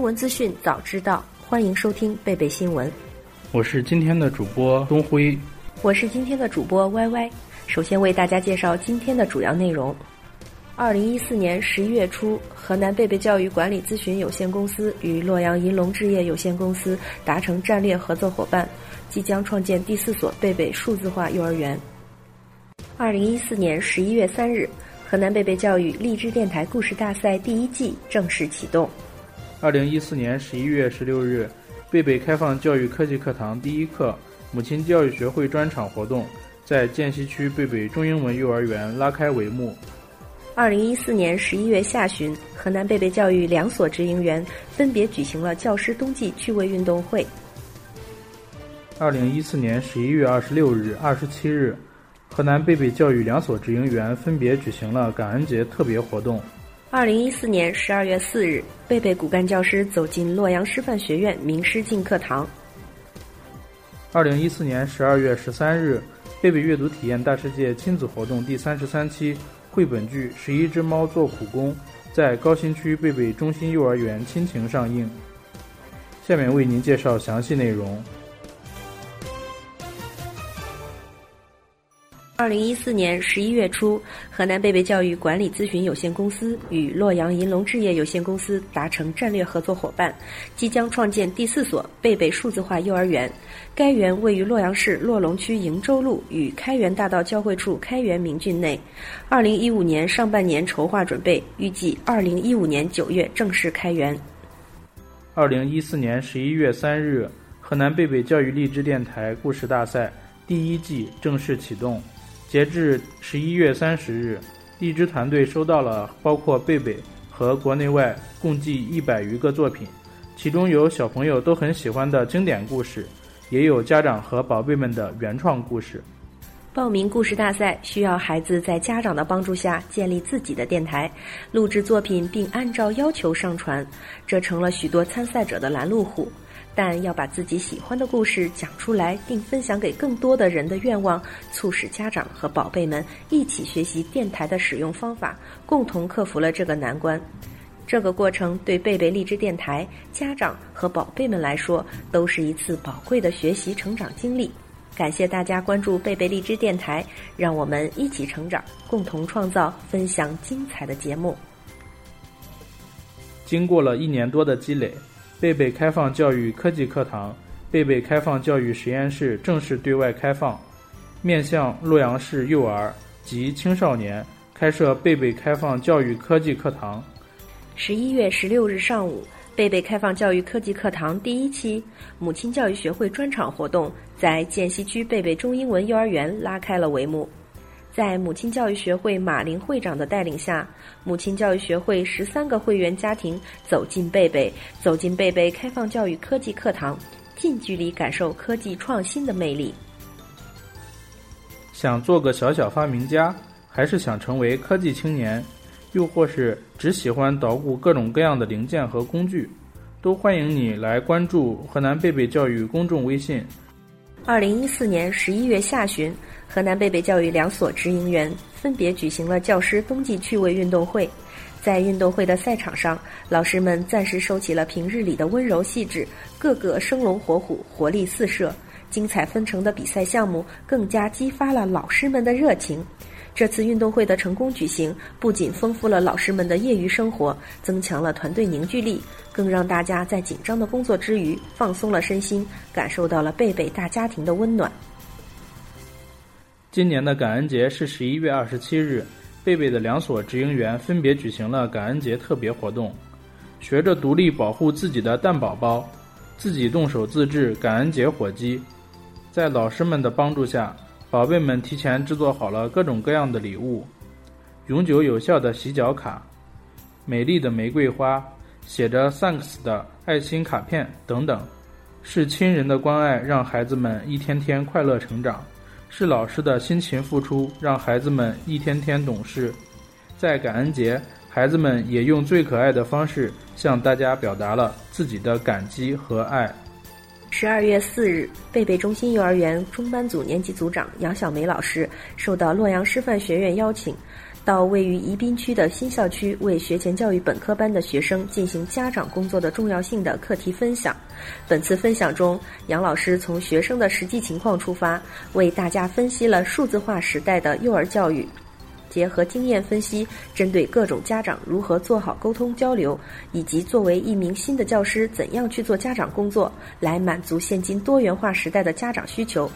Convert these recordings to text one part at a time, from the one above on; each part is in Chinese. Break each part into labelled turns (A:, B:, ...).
A: 新闻资讯早知道，欢迎收听贝贝新闻。
B: 我是今天的主播东辉，
A: 我是今天的主播歪歪。首先为大家介绍今天的主要内容。二零一四年十一月初，河南贝贝教育管理咨询有限公司与洛阳银龙置业有限公司达成战略合作伙伴，即将创建第四所贝贝数字化幼儿园。二零一四年十一月三日，河南贝贝教育励志电台故事大赛第一季正式启动。
B: 二零一四年十一月十六日，贝贝开放教育科技课堂第一课母亲教育学会专场活动在涧西区贝贝中英文幼儿园拉开帷幕。
A: 二零一四年十一月下旬，河南贝贝教育两所直营园分别举行了教师冬季趣味运动会。
B: 二零一四年十一月二十六日、二十七日，河南贝贝教育两所直营园分别举行了感恩节特别活动。
A: 二零一四年十二月四日，贝贝骨干教师走进洛阳师范学院名师进课堂。
B: 二零一四年十二月十三日，贝贝阅读体验大世界亲子活动第三十三期。绘本剧《十一只猫做苦工》在高新区贝贝中心幼儿园亲情上映。下面为您介绍详细内容。
A: 二零一四年十一月初，河南贝贝教育管理咨询有限公司与洛阳银龙置业有限公司达成战略合作伙伴，即将创建第四所贝贝数字化幼儿园。该园位于洛阳市洛龙区瀛洲路与开元大道交汇处开元明郡内。二零一五年上半年筹划准备，预计二零一五年九月正式开园。
B: 二零一四年十一月三日，河南贝贝教育励志电台故事大赛第一季正式启动。截至十一月三十日，荔枝团队收到了包括贝贝和国内外共计一百余个作品，其中有小朋友都很喜欢的经典故事，也有家长和宝贝们的原创故事。
A: 报名故事大赛需要孩子在家长的帮助下建立自己的电台，录制作品并按照要求上传，这成了许多参赛者的拦路虎。但要把自己喜欢的故事讲出来，并分享给更多的人的愿望，促使家长和宝贝们一起学习电台的使用方法，共同克服了这个难关。这个过程对贝贝荔枝电台家长和宝贝们来说，都是一次宝贵的学习成长经历。感谢大家关注贝贝荔枝电台，让我们一起成长，共同创造、分享精彩的节目。
B: 经过了一年多的积累。贝贝开放教育科技课堂、贝贝开放教育实验室正式对外开放，面向洛阳市幼儿及青少年开设贝贝开放教育科技课堂。
A: 十一月十六日上午，贝贝开放教育科技课堂第一期母亲教育学会专场活动在涧西区贝贝中英文幼儿园拉开了帷幕。在母亲教育学会马林会长的带领下，母亲教育学会十三个会员家庭走进贝贝，走进贝贝开放教育科技课堂，近距离感受科技创新的魅力。
B: 想做个小小发明家，还是想成为科技青年，又或是只喜欢捣鼓各种各样的零件和工具，都欢迎你来关注河南贝贝教育公众微信。
A: 二零一四年十一月下旬。河南贝贝教育两所直营园分别举行了教师冬季趣味运动会，在运动会的赛场上，老师们暂时收起了平日里的温柔细致，个个生龙活虎，活力四射。精彩纷呈的比赛项目更加激发了老师们的热情。这次运动会的成功举行，不仅丰富了老师们的业余生活，增强了团队凝聚力，更让大家在紧张的工作之余放松了身心，感受到了贝贝大家庭的温暖。
B: 今年的感恩节是十一月二十七日，贝贝的两所直营园分别举行了感恩节特别活动。学着独立保护自己的蛋宝宝，自己动手自制感恩节火鸡。在老师们的帮助下，宝贝们提前制作好了各种各样的礼物：永久有效的洗脚卡、美丽的玫瑰花、写着 “thanks” 的爱心卡片等等。是亲人的关爱让孩子们一天天快乐成长。是老师的辛勤付出，让孩子们一天天懂事。在感恩节，孩子们也用最可爱的方式向大家表达了自己的感激和爱。
A: 十二月四日，贝贝中心幼儿园中班组年级组长杨小梅老师受到洛阳师范学院邀请，到位于宜宾区的新校区为学前教育本科班的学生进行家长工作的重要性的课题分享。本次分享中，杨老师从学生的实际情况出发，为大家分析了数字化时代的幼儿教育。结合经验分析，针对各种家长如何做好沟通交流，以及作为一名新的教师怎样去做家长工作，来满足现今多元化时代的家长需求。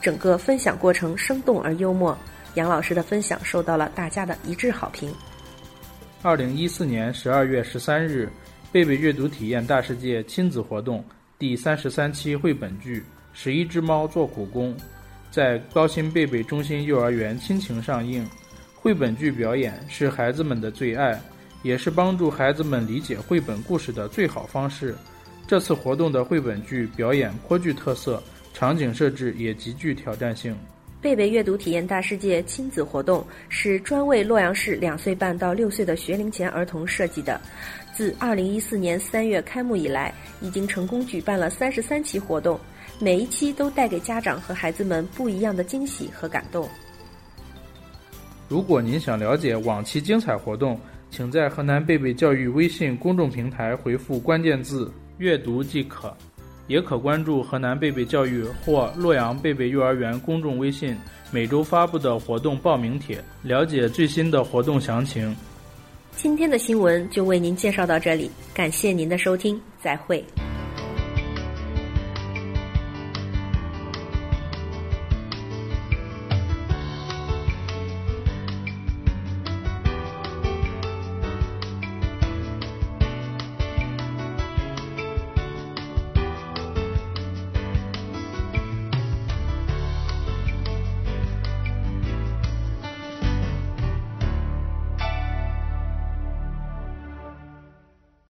A: 整个分享过程生动而幽默，杨老师的分享受到了大家的一致好评。
B: 二零一四年十二月十三日，贝贝阅读体验大世界亲子活动第三十三期绘本剧《十一只猫做苦工》在高新贝贝中心幼儿园亲情上映。绘本剧表演是孩子们的最爱，也是帮助孩子们理解绘本故事的最好方式。这次活动的绘本剧表演颇具特色，场景设置也极具挑战性。
A: 贝贝阅读体验大世界亲子活动是专为洛阳市两岁半到六岁的学龄前儿童设计的。自二零一四年三月开幕以来，已经成功举办了三十三期活动，每一期都带给家长和孩子们不一样的惊喜和感动。
B: 如果您想了解往期精彩活动，请在河南贝贝教育微信公众平台回复关键字“阅读”即可，也可关注河南贝贝教育或洛阳贝贝幼儿园公众微信每周发布的活动报名帖，了解最新的活动详情。
A: 今天的新闻就为您介绍到这里，感谢您的收听，再会。